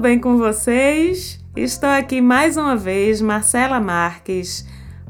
bem com vocês? Estou aqui mais uma vez, Marcela Marques,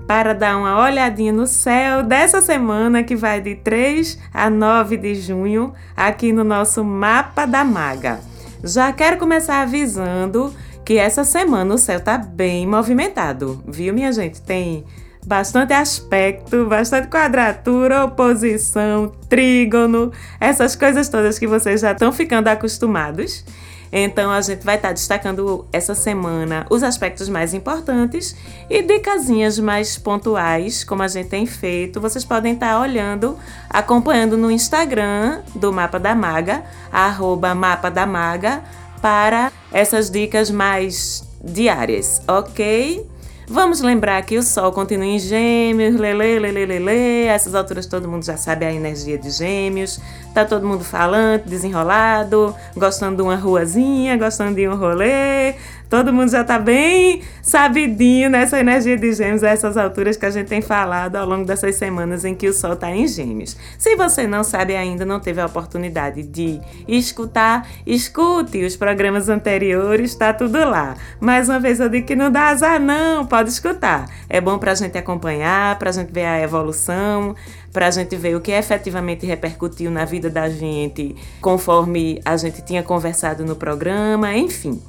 para dar uma olhadinha no céu dessa semana que vai de 3 a 9 de junho, aqui no nosso Mapa da Maga. Já quero começar avisando que essa semana o céu tá bem movimentado, viu, minha gente? Tem bastante aspecto, bastante quadratura, oposição, trígono, essas coisas todas que vocês já estão ficando acostumados. Então a gente vai estar destacando essa semana os aspectos mais importantes e dicasinhas mais pontuais, como a gente tem feito. Vocês podem estar olhando, acompanhando no Instagram do Mapa da Maga, arroba Mapa da Maga, para essas dicas mais diárias, ok? Vamos lembrar que o Sol continua em Gêmeos, lele, lele, lele. Essas alturas todo mundo já sabe a energia de Gêmeos. Tá todo mundo falando, desenrolado, gostando de uma ruazinha, gostando de um rolê. Todo mundo já tá bem sabidinho nessa energia de gêmeos, a essas alturas que a gente tem falado ao longo dessas semanas em que o Sol tá em gêmeos. Se você não sabe ainda, não teve a oportunidade de escutar, escute os programas anteriores, tá tudo lá. Mais uma vez eu digo que não dá azar não, pode escutar. É bom pra gente acompanhar, pra gente ver a evolução, para a gente ver o que efetivamente repercutiu na vida da gente conforme a gente tinha conversado no programa, enfim.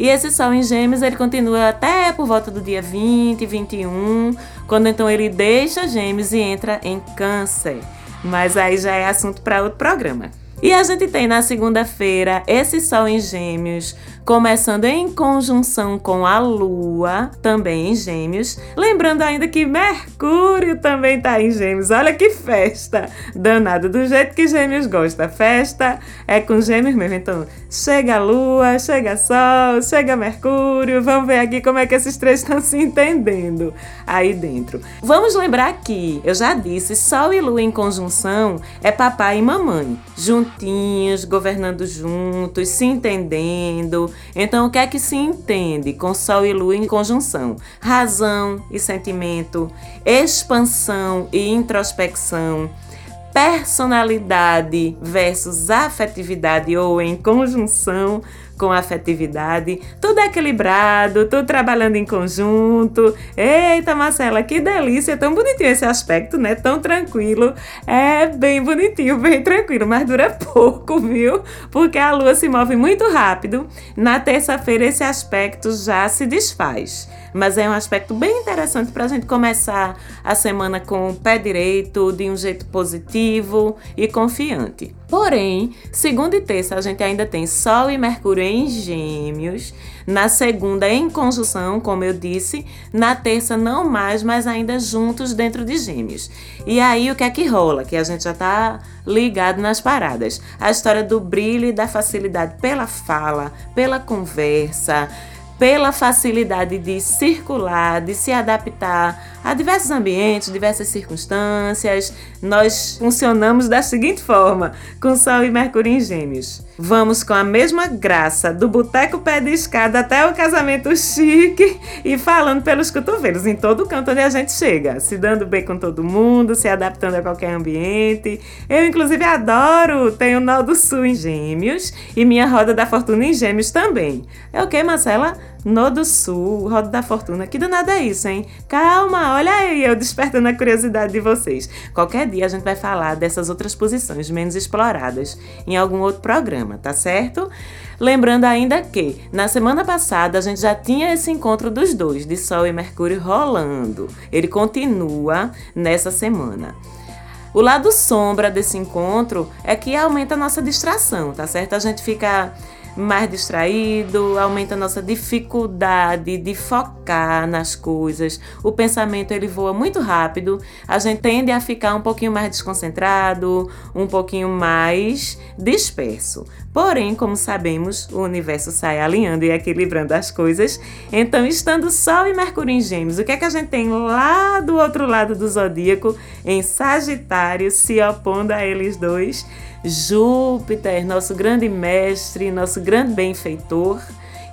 E esse Sol em Gêmeos ele continua até por volta do dia 20, 21, quando então ele deixa Gêmeos e entra em Câncer. Mas aí já é assunto para outro programa. E a gente tem na segunda-feira esse Sol em Gêmeos, começando em conjunção com a Lua, também em Gêmeos. Lembrando ainda que Mercúrio também está em Gêmeos. Olha que festa! Danado, do jeito que Gêmeos gosta. Festa é com Gêmeos mesmo. Então, chega a Lua, chega Sol, chega Mercúrio. Vamos ver aqui como é que esses três estão se entendendo aí dentro. Vamos lembrar que, eu já disse, Sol e Lua em conjunção é papai e mamãe. Juntinhos, governando juntos, se entendendo. Então, o que é que se entende com Sol e Lua em conjunção? Razão e sentimento, expansão e introspecção personalidade versus afetividade ou em conjunção com afetividade, tudo equilibrado, tudo trabalhando em conjunto. Eita, Marcela, que delícia, tão bonitinho esse aspecto, né? Tão tranquilo. É bem bonitinho, bem tranquilo, mas dura pouco, viu? Porque a lua se move muito rápido. Na terça-feira esse aspecto já se desfaz mas é um aspecto bem interessante para a gente começar a semana com o pé direito, de um jeito positivo e confiante. Porém, segunda e terça a gente ainda tem Sol e Mercúrio em Gêmeos. Na segunda, em conjunção, como eu disse. Na terça, não mais, mas ainda juntos dentro de Gêmeos. E aí, o que é que rola? Que a gente já tá ligado nas paradas. A história do brilho e da facilidade pela fala, pela conversa pela facilidade de circular, de se adaptar a diversos ambientes, diversas circunstâncias. Nós funcionamos da seguinte forma, com Sol e Mercúrio em Gêmeos. Vamos com a mesma graça do boteco pé de escada até o casamento chique e falando pelos cotovelos em todo canto onde a gente chega, se dando bem com todo mundo, se adaptando a qualquer ambiente. Eu, inclusive, adoro, tenho o Nó do Sul em Gêmeos e minha Roda da Fortuna em Gêmeos também. É o que, Marcela? Nó do Sul, Roda da Fortuna. Que danada é isso, hein? Calma, olha aí, eu despertando a curiosidade de vocês. Qualquer dia a gente vai falar dessas outras posições menos exploradas em algum outro programa, tá certo? Lembrando ainda que na semana passada a gente já tinha esse encontro dos dois, de Sol e Mercúrio rolando. Ele continua nessa semana. O lado sombra desse encontro é que aumenta a nossa distração, tá certo? A gente fica mais distraído, aumenta a nossa dificuldade de focar nas coisas. O pensamento ele voa muito rápido, a gente tende a ficar um pouquinho mais desconcentrado, um pouquinho mais disperso. Porém, como sabemos, o universo sai alinhando e equilibrando as coisas. Então, estando Sol e Mercúrio em Gêmeos, o que é que a gente tem lá do outro lado do zodíaco, em Sagitário, se opondo a eles dois? Júpiter, nosso grande mestre, nosso grande benfeitor,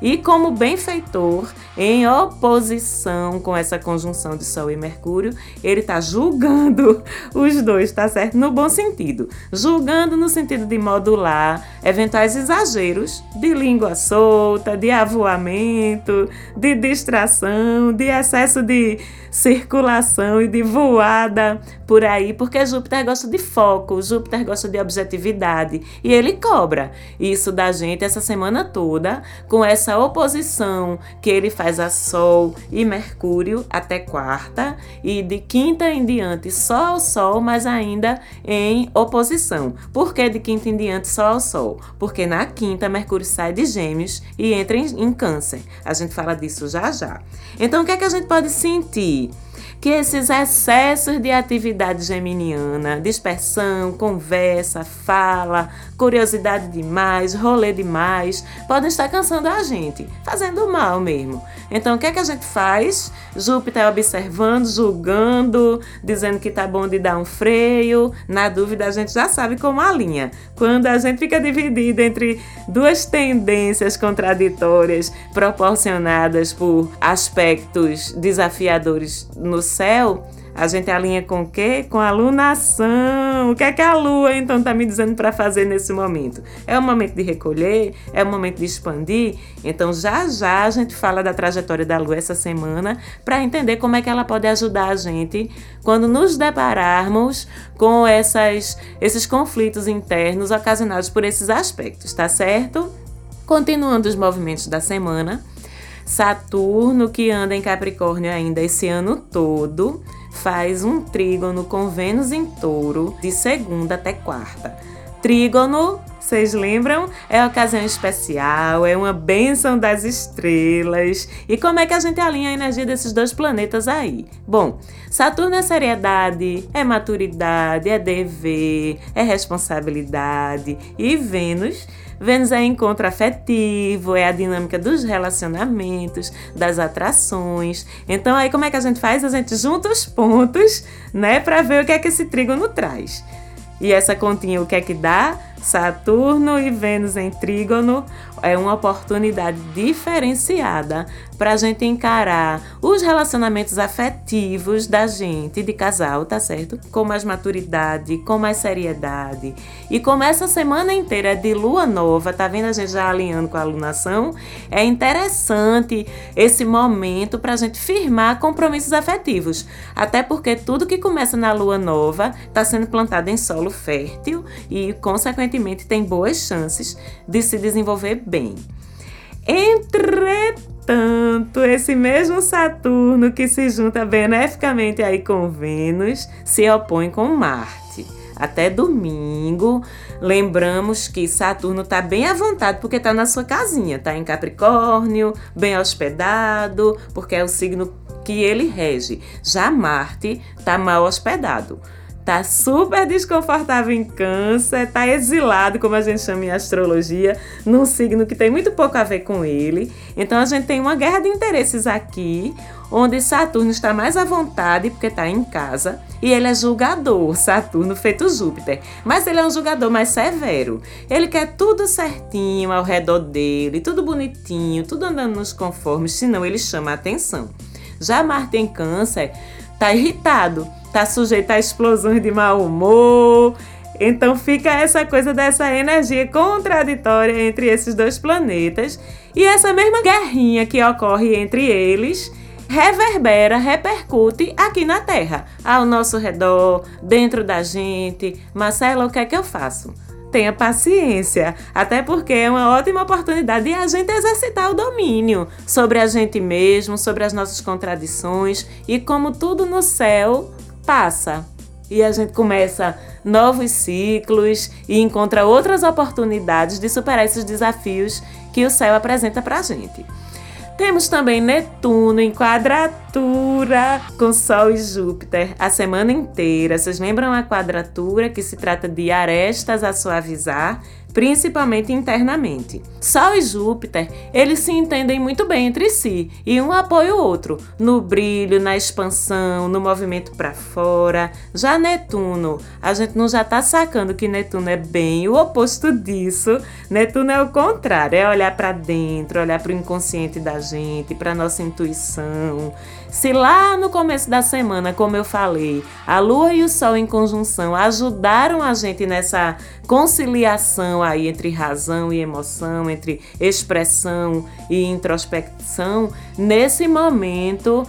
E como benfeitor, em oposição com essa conjunção de Sol e Mercúrio, ele está julgando os dois, tá certo? No bom sentido. Julgando no sentido de modular eventuais exageros de língua solta, de avoamento, de distração, de excesso de circulação e de voada por aí, porque Júpiter gosta de foco, Júpiter gosta de objetividade e ele cobra isso da gente essa semana toda com essa oposição que ele faz a Sol e Mercúrio até quarta e de quinta em diante só ao Sol, mas ainda em oposição. Por que de quinta em diante só ao Sol? Porque na quinta Mercúrio sai de Gêmeos e entra em, em Câncer. A gente fala disso já já. Então o que é que a gente pode sentir? Que esses excessos de atividade geminiana, dispersão, conversa, fala, curiosidade demais, rolê demais, podem estar cansando a gente, fazendo mal mesmo. Então, o que é que a gente faz? Júpiter observando, julgando, dizendo que tá bom de dar um freio. Na dúvida, a gente já sabe como a linha. Quando a gente fica dividido entre duas tendências contraditórias proporcionadas por aspectos desafiadores no céu, a gente alinha com o quê? Com a lunação. O que é que a lua então está me dizendo para fazer nesse momento? É o momento de recolher? É o momento de expandir? Então já já a gente fala da trajetória da lua essa semana para entender como é que ela pode ajudar a gente quando nos depararmos com essas, esses conflitos internos ocasionados por esses aspectos, tá certo? Continuando os movimentos da semana. Saturno, que anda em Capricórnio ainda esse ano todo, faz um trígono com Vênus em touro de segunda até quarta. Trígono, vocês lembram? É ocasião especial, é uma bênção das estrelas. E como é que a gente alinha a energia desses dois planetas aí? Bom, Saturno é seriedade, é maturidade, é dever, é responsabilidade. E Vênus Vênus é encontro afetivo, é a dinâmica dos relacionamentos, das atrações. Então aí como é que a gente faz? A gente junta os pontos, né, para ver o que é que esse trígono traz. E essa continha o que é que dá? Saturno e Vênus em trígono é uma oportunidade diferenciada para a gente encarar os relacionamentos afetivos da gente, de casal, tá certo? Com mais maturidade, com mais seriedade. E como essa semana inteira é de lua nova, tá vendo a gente já alinhando com a alunação? É interessante esse momento para a gente firmar compromissos afetivos. Até porque tudo que começa na lua nova está sendo plantado em solo fértil e, consequentemente, tem boas chances de se desenvolver bem. Entretanto, esse mesmo Saturno que se junta beneficamente aí com Vênus se opõe com Marte. Até domingo, lembramos que Saturno está bem à vontade porque está na sua casinha, está em Capricórnio, bem hospedado, porque é o signo que ele rege. Já Marte está mal hospedado tá super desconfortável em câncer, tá exilado, como a gente chama em astrologia, num signo que tem muito pouco a ver com ele. Então a gente tem uma guerra de interesses aqui, onde Saturno está mais à vontade porque está em casa e ele é julgador, Saturno feito Júpiter. Mas ele é um julgador mais severo. Ele quer tudo certinho ao redor dele, tudo bonitinho, tudo andando nos conformes, senão ele chama a atenção. Já Marte em Câncer tá irritado tá sujeito a explosões de mau humor. Então fica essa coisa dessa energia contraditória entre esses dois planetas e essa mesma guerrinha que ocorre entre eles reverbera, repercute aqui na Terra, ao nosso redor, dentro da gente. Marcela, o que é que eu faço? Tenha paciência, até porque é uma ótima oportunidade de a gente exercitar o domínio sobre a gente mesmo, sobre as nossas contradições e como tudo no céu passa e a gente começa novos ciclos e encontra outras oportunidades de superar esses desafios que o céu apresenta para a gente. Temos também Netuno em quadratura com Sol e Júpiter a semana inteira. Vocês lembram a quadratura que se trata de arestas a suavizar? Principalmente internamente. Sol e Júpiter, eles se entendem muito bem entre si e um apoia o outro no brilho, na expansão, no movimento para fora. Já Netuno, a gente não já tá sacando que Netuno é bem o oposto disso. Netuno é o contrário, é olhar para dentro, olhar para o inconsciente da gente, para nossa intuição. Se lá no começo da semana, como eu falei, a Lua e o Sol em conjunção ajudaram a gente nessa conciliação aí entre razão e emoção, entre expressão e introspecção, nesse momento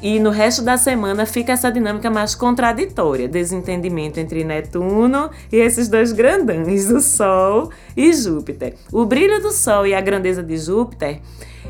e no resto da semana fica essa dinâmica mais contraditória, desentendimento entre Netuno e esses dois grandões, o Sol e Júpiter. O brilho do Sol e a grandeza de Júpiter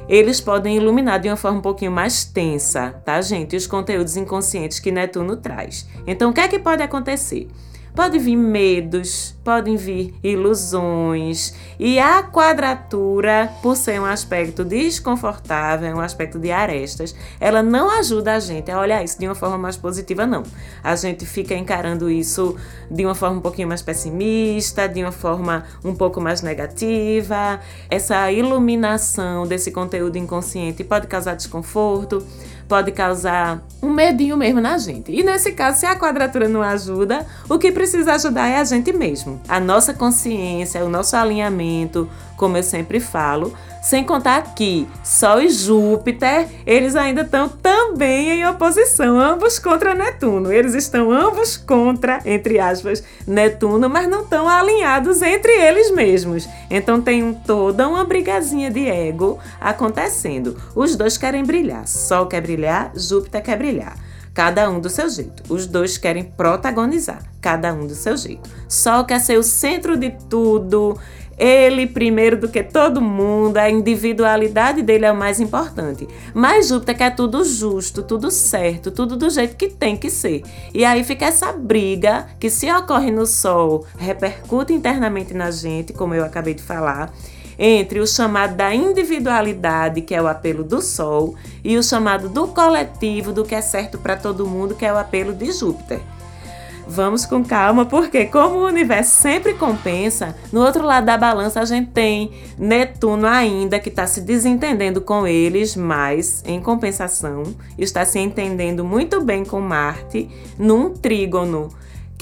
eles podem iluminar de uma forma um pouquinho mais tensa, tá, gente? Os conteúdos inconscientes que Netuno traz. Então, o que é que pode acontecer? Pode vir medos, podem vir ilusões. E a quadratura, por ser um aspecto desconfortável, um aspecto de arestas, ela não ajuda a gente a olhar isso de uma forma mais positiva, não. A gente fica encarando isso de uma forma um pouquinho mais pessimista, de uma forma um pouco mais negativa. Essa iluminação desse conteúdo inconsciente pode causar desconforto pode causar um medinho mesmo na gente. E nesse caso, se a quadratura não ajuda, o que precisa ajudar é a gente mesmo. A nossa consciência, o nosso alinhamento, como eu sempre falo, sem contar que Sol e Júpiter, eles ainda estão também em oposição, ambos contra Netuno. Eles estão ambos contra, entre aspas, Netuno, mas não estão alinhados entre eles mesmos. Então tem toda uma brigazinha de ego acontecendo. Os dois querem brilhar. Sol quer brilhar, Júpiter quer brilhar cada um do seu jeito. Os dois querem protagonizar, cada um do seu jeito. Sol quer ser o centro de tudo, ele primeiro do que todo mundo, a individualidade dele é o mais importante. Mas Júpiter quer tudo justo, tudo certo, tudo do jeito que tem que ser. E aí fica essa briga que se ocorre no Sol, repercute internamente na gente, como eu acabei de falar entre o chamado da individualidade, que é o apelo do Sol, e o chamado do coletivo, do que é certo para todo mundo, que é o apelo de Júpiter. Vamos com calma, porque como o universo sempre compensa, no outro lado da balança a gente tem Netuno ainda que está se desentendendo com eles, mas em compensação está se entendendo muito bem com Marte num trígono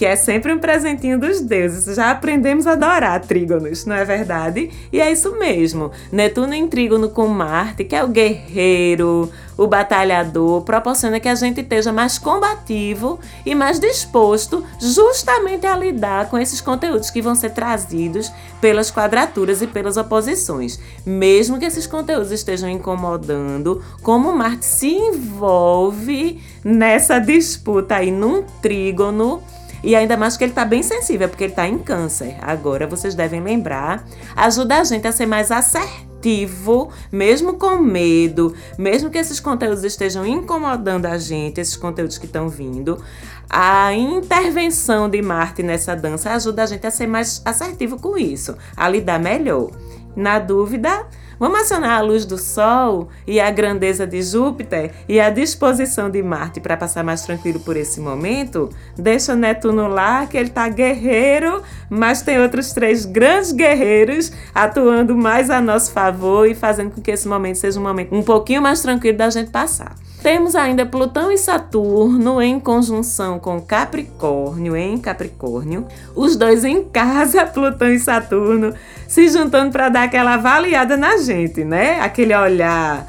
que é sempre um presentinho dos deuses. Já aprendemos a adorar trígonos, não é verdade? E é isso mesmo. Netuno em trígono com Marte, que é o guerreiro, o batalhador, proporciona que a gente esteja mais combativo e mais disposto justamente a lidar com esses conteúdos que vão ser trazidos pelas quadraturas e pelas oposições. Mesmo que esses conteúdos estejam incomodando, como Marte se envolve nessa disputa aí num trígono e ainda mais que ele está bem sensível, porque ele está em câncer. Agora vocês devem lembrar, ajuda a gente a ser mais assertivo, mesmo com medo, mesmo que esses conteúdos estejam incomodando a gente, esses conteúdos que estão vindo. A intervenção de Marte nessa dança ajuda a gente a ser mais assertivo com isso, a lidar melhor. Na dúvida, Vamos acionar a luz do Sol e a grandeza de Júpiter e a disposição de Marte para passar mais tranquilo por esse momento? Deixa o Netuno lá, que ele tá guerreiro, mas tem outros três grandes guerreiros atuando mais a nosso favor e fazendo com que esse momento seja um momento um pouquinho mais tranquilo da gente passar. Temos ainda Plutão e Saturno em conjunção com Capricórnio, em Capricórnio. Os dois em casa, Plutão e Saturno, se juntando para dar aquela avaliada na gente, né? Aquele olhar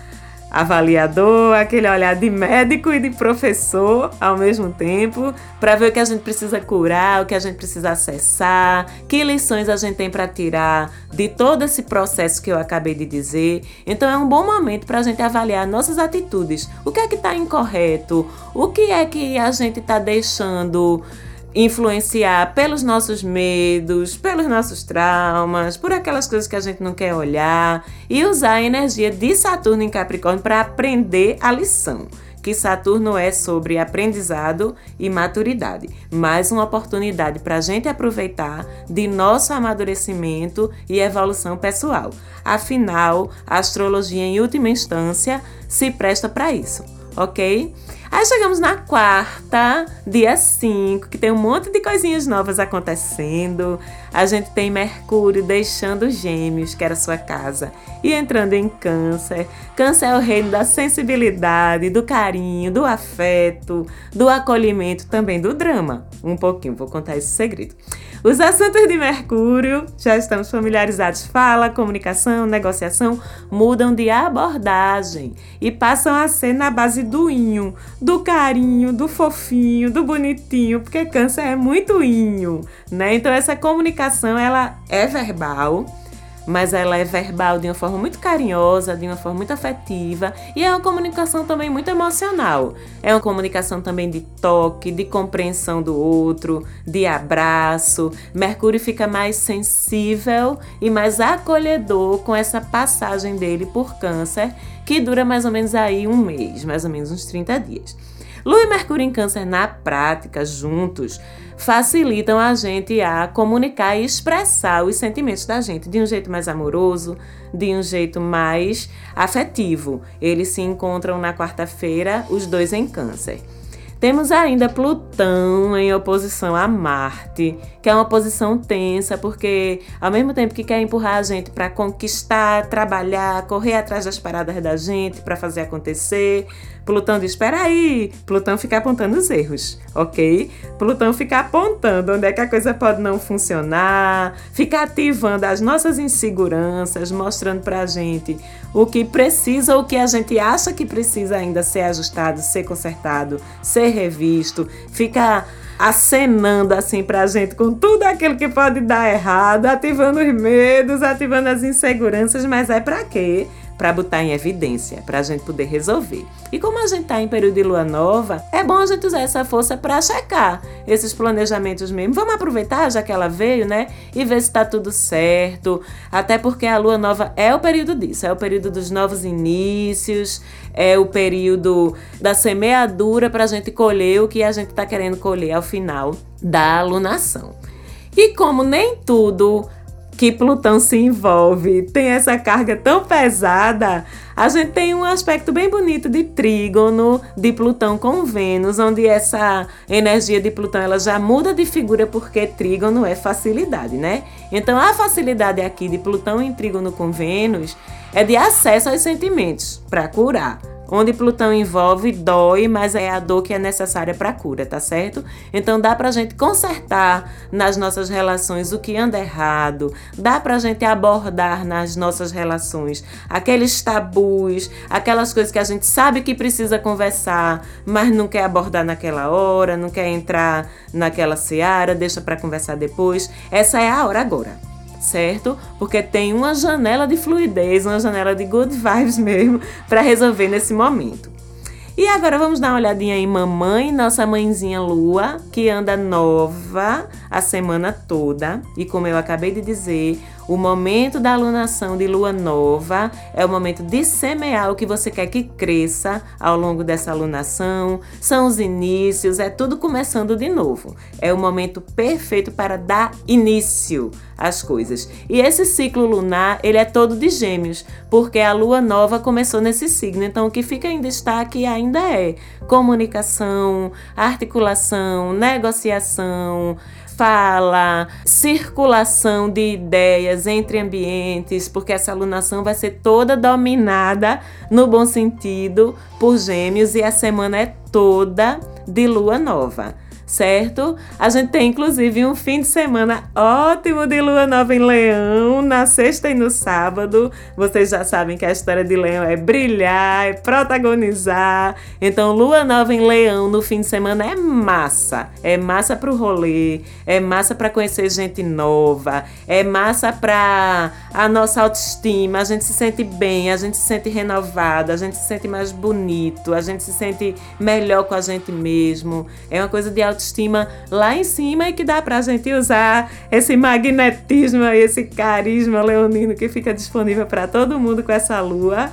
avaliador, aquele olhar de médico e de professor ao mesmo tempo, para ver o que a gente precisa curar, o que a gente precisa acessar, que lições a gente tem para tirar de todo esse processo que eu acabei de dizer. Então é um bom momento para a gente avaliar nossas atitudes. O que é que está incorreto? O que é que a gente está deixando influenciar pelos nossos medos, pelos nossos traumas, por aquelas coisas que a gente não quer olhar e usar a energia de Saturno em Capricórnio para aprender a lição. Que Saturno é sobre aprendizado e maturidade, mais uma oportunidade para a gente aproveitar de nosso amadurecimento e evolução pessoal. Afinal, a astrologia, em última instância, se presta para isso ok? Aí chegamos na quarta, dia 5, que tem um monte de coisinhas novas acontecendo. A gente tem Mercúrio deixando Gêmeos, que era sua casa, e entrando em Câncer. Câncer é o reino da sensibilidade, do carinho, do afeto, do acolhimento, também do drama. Um pouquinho, vou contar esse segredo. Os assuntos de Mercúrio, já estamos familiarizados, fala, comunicação, negociação, mudam de abordagem e passam a ser na base do inho, do carinho, do fofinho, do bonitinho, porque câncer é muito inho, né? Então essa comunicação ela é verbal, mas ela é verbal de uma forma muito carinhosa, de uma forma muito afetiva e é uma comunicação também muito emocional. É uma comunicação também de toque, de compreensão do outro, de abraço. Mercúrio fica mais sensível e mais acolhedor com essa passagem dele por Câncer, que dura mais ou menos aí um mês, mais ou menos uns 30 dias. Lua e Mercúrio em Câncer na prática, juntos, facilitam a gente a comunicar e expressar os sentimentos da gente de um jeito mais amoroso, de um jeito mais afetivo. Eles se encontram na quarta-feira, os dois em Câncer. Temos ainda Plutão em oposição a Marte, que é uma posição tensa, porque ao mesmo tempo que quer empurrar a gente para conquistar, trabalhar, correr atrás das paradas da gente para fazer acontecer, Plutão diz: espera aí, Plutão fica apontando os erros, ok? Plutão fica apontando onde é que a coisa pode não funcionar, fica ativando as nossas inseguranças, mostrando para a gente o que precisa, o que a gente acha que precisa ainda ser ajustado, ser consertado, ser revisto, fica acenando assim pra gente com tudo aquilo que pode dar errado, ativando os medos, ativando as inseguranças, mas é para quê? Para botar em evidência, para a gente poder resolver. E como a gente está em período de lua nova, é bom a gente usar essa força para checar esses planejamentos mesmo. Vamos aproveitar, já que ela veio, né? E ver se está tudo certo. Até porque a lua nova é o período disso, é o período dos novos inícios, é o período da semeadura para a gente colher o que a gente está querendo colher ao final da alunação. E como nem tudo que Plutão se envolve tem essa carga tão pesada, a gente tem um aspecto bem bonito de trígono de Plutão com Vênus, onde essa energia de Plutão ela já muda de figura porque trígono é facilidade, né? Então a facilidade aqui de Plutão em trígono com Vênus é de acesso aos sentimentos para curar. Onde Plutão envolve, dói, mas é a dor que é necessária para a cura, tá certo? Então dá para a gente consertar nas nossas relações o que anda errado, dá para a gente abordar nas nossas relações aqueles tabus, aquelas coisas que a gente sabe que precisa conversar, mas não quer abordar naquela hora, não quer entrar naquela seara, deixa para conversar depois. Essa é a hora agora certo? Porque tem uma janela de fluidez, uma janela de good vibes mesmo para resolver nesse momento. E agora vamos dar uma olhadinha em mamãe, nossa mãezinha lua, que anda nova a semana toda. E como eu acabei de dizer, o momento da alunação de lua nova é o momento de semear o que você quer que cresça ao longo dessa alunação. São os inícios, é tudo começando de novo. É o momento perfeito para dar início às coisas. E esse ciclo lunar, ele é todo de gêmeos, porque a lua nova começou nesse signo. Então o que fica em destaque ainda é comunicação, articulação, negociação, fala, circulação de ideias entre ambientes, porque essa alunação vai ser toda dominada, no bom sentido, por Gêmeos e a semana é toda de lua nova certo? A gente tem inclusive um fim de semana ótimo de lua nova em Leão, na sexta e no sábado. Vocês já sabem que a história de Leão é brilhar, é protagonizar. Então, lua nova em Leão no fim de semana é massa. É massa pro rolê, é massa para conhecer gente nova, é massa para a nossa autoestima. A gente se sente bem, a gente se sente renovado, a gente se sente mais bonito, a gente se sente melhor com a gente mesmo. É uma coisa de autoestima autoestima lá em cima e que dá pra gente usar esse magnetismo esse carisma leonino que fica disponível para todo mundo com essa lua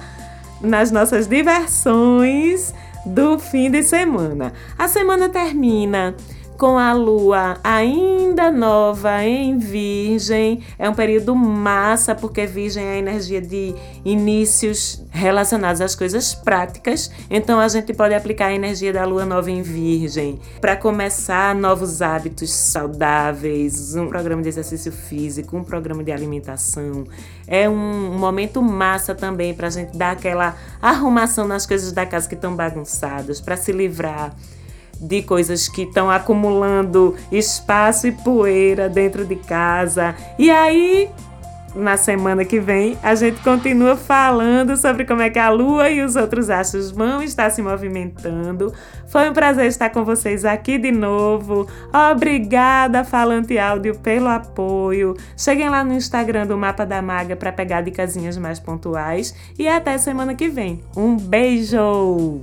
nas nossas diversões do fim de semana. A semana termina com a lua ainda nova em Virgem. É um período massa, porque Virgem é a energia de inícios relacionados às coisas práticas. Então a gente pode aplicar a energia da lua nova em Virgem para começar novos hábitos saudáveis, um programa de exercício físico, um programa de alimentação. É um momento massa também para a gente dar aquela arrumação nas coisas da casa que estão bagunçadas, para se livrar de coisas que estão acumulando espaço e poeira dentro de casa. E aí, na semana que vem, a gente continua falando sobre como é que a Lua e os outros astros vão estar se movimentando. Foi um prazer estar com vocês aqui de novo. Obrigada, Falante Áudio, pelo apoio. Cheguem lá no Instagram do Mapa da Maga para pegar dicasinhas mais pontuais. E até semana que vem. Um beijo!